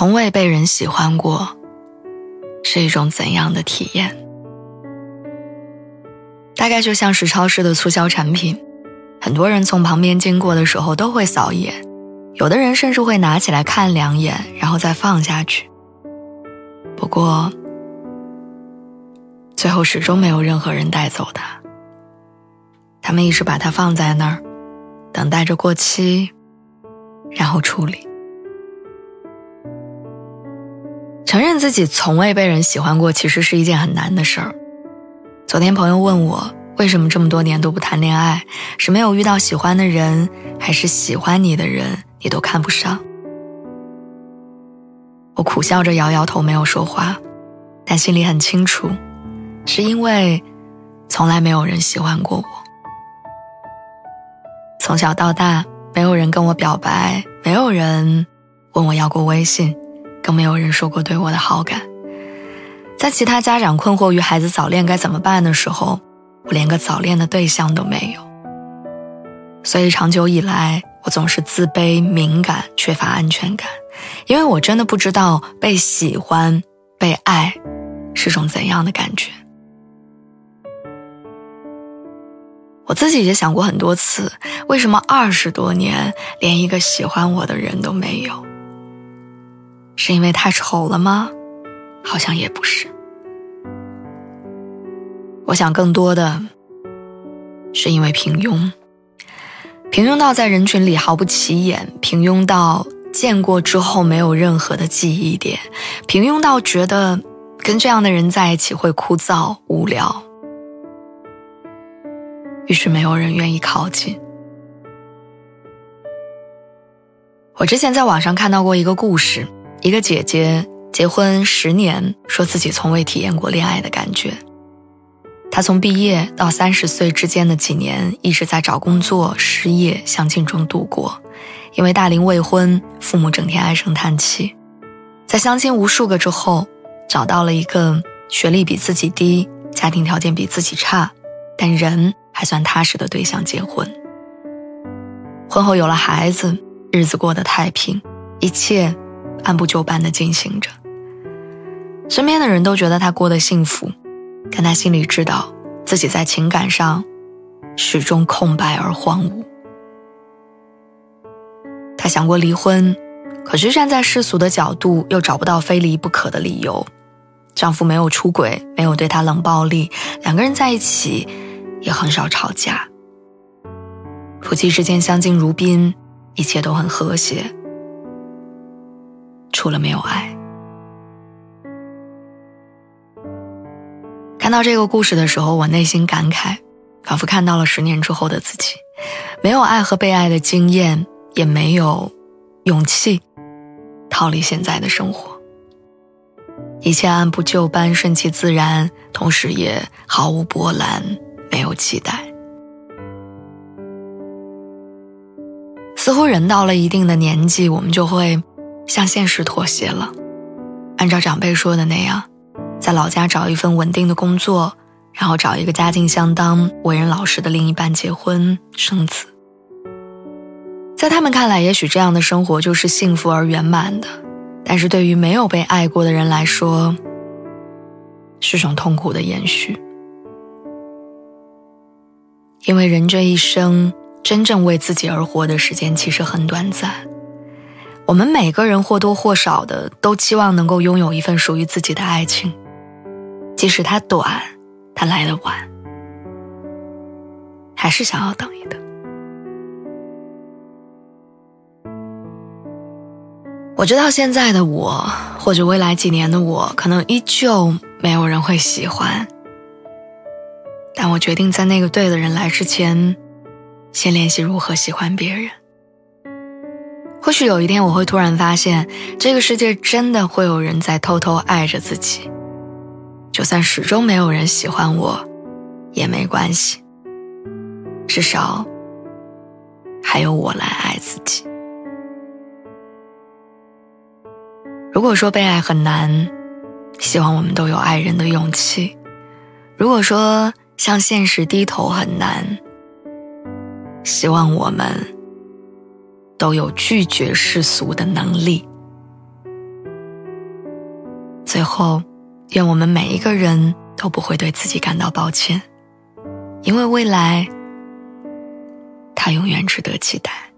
从未被人喜欢过，是一种怎样的体验？大概就像是超市的促销产品，很多人从旁边经过的时候都会扫一眼，有的人甚至会拿起来看两眼，然后再放下去。不过，最后始终没有任何人带走它，他们一直把它放在那儿，等待着过期，然后处理。自己从未被人喜欢过，其实是一件很难的事儿。昨天朋友问我，为什么这么多年都不谈恋爱？是没有遇到喜欢的人，还是喜欢你的人你都看不上？我苦笑着摇摇头，没有说话，但心里很清楚，是因为从来没有人喜欢过我。从小到大，没有人跟我表白，没有人问我要过微信。更没有人说过对我的好感。在其他家长困惑于孩子早恋该怎么办的时候，我连个早恋的对象都没有。所以长久以来，我总是自卑、敏感、缺乏安全感，因为我真的不知道被喜欢、被爱是种怎样的感觉。我自己也想过很多次，为什么二十多年连一个喜欢我的人都没有？是因为太丑了吗？好像也不是。我想更多的是因为平庸，平庸到在人群里毫不起眼，平庸到见过之后没有任何的记忆点，平庸到觉得跟这样的人在一起会枯燥无聊，于是没有人愿意靠近。我之前在网上看到过一个故事。一个姐姐结婚十年，说自己从未体验过恋爱的感觉。她从毕业到三十岁之间的几年，一直在找工作、失业、相亲中度过。因为大龄未婚，父母整天唉声叹气。在相亲无数个之后，找到了一个学历比自己低、家庭条件比自己差，但人还算踏实的对象结婚。婚后有了孩子，日子过得太平，一切。按部就班的进行着，身边的人都觉得他过得幸福，但他心里知道自己在情感上始终空白而荒芜。他想过离婚，可是站在世俗的角度，又找不到非离不可的理由。丈夫没有出轨，没有对她冷暴力，两个人在一起也很少吵架，夫妻之间相敬如宾，一切都很和谐。除了没有爱，看到这个故事的时候，我内心感慨，仿佛看到了十年之后的自己，没有爱和被爱的经验，也没有勇气逃离现在的生活，一切按部就班，顺其自然，同时也毫无波澜，没有期待。似乎人到了一定的年纪，我们就会。向现实妥协了，按照长辈说的那样，在老家找一份稳定的工作，然后找一个家境相当、为人老实的另一半结婚生子。在他们看来，也许这样的生活就是幸福而圆满的，但是对于没有被爱过的人来说，是种痛苦的延续。因为人这一生真正为自己而活的时间其实很短暂。我们每个人或多或少的都期望能够拥有一份属于自己的爱情，即使它短，它来的晚，还是想要等一等。我知道现在的我，或者未来几年的我，可能依旧没有人会喜欢，但我决定在那个对的人来之前，先练习如何喜欢别人。或许有一天我会突然发现，这个世界真的会有人在偷偷爱着自己。就算始终没有人喜欢我，也没关系。至少还有我来爱自己。如果说被爱很难，希望我们都有爱人的勇气；如果说向现实低头很难，希望我们。都有拒绝世俗的能力。最后，愿我们每一个人都不会对自己感到抱歉，因为未来，它永远值得期待。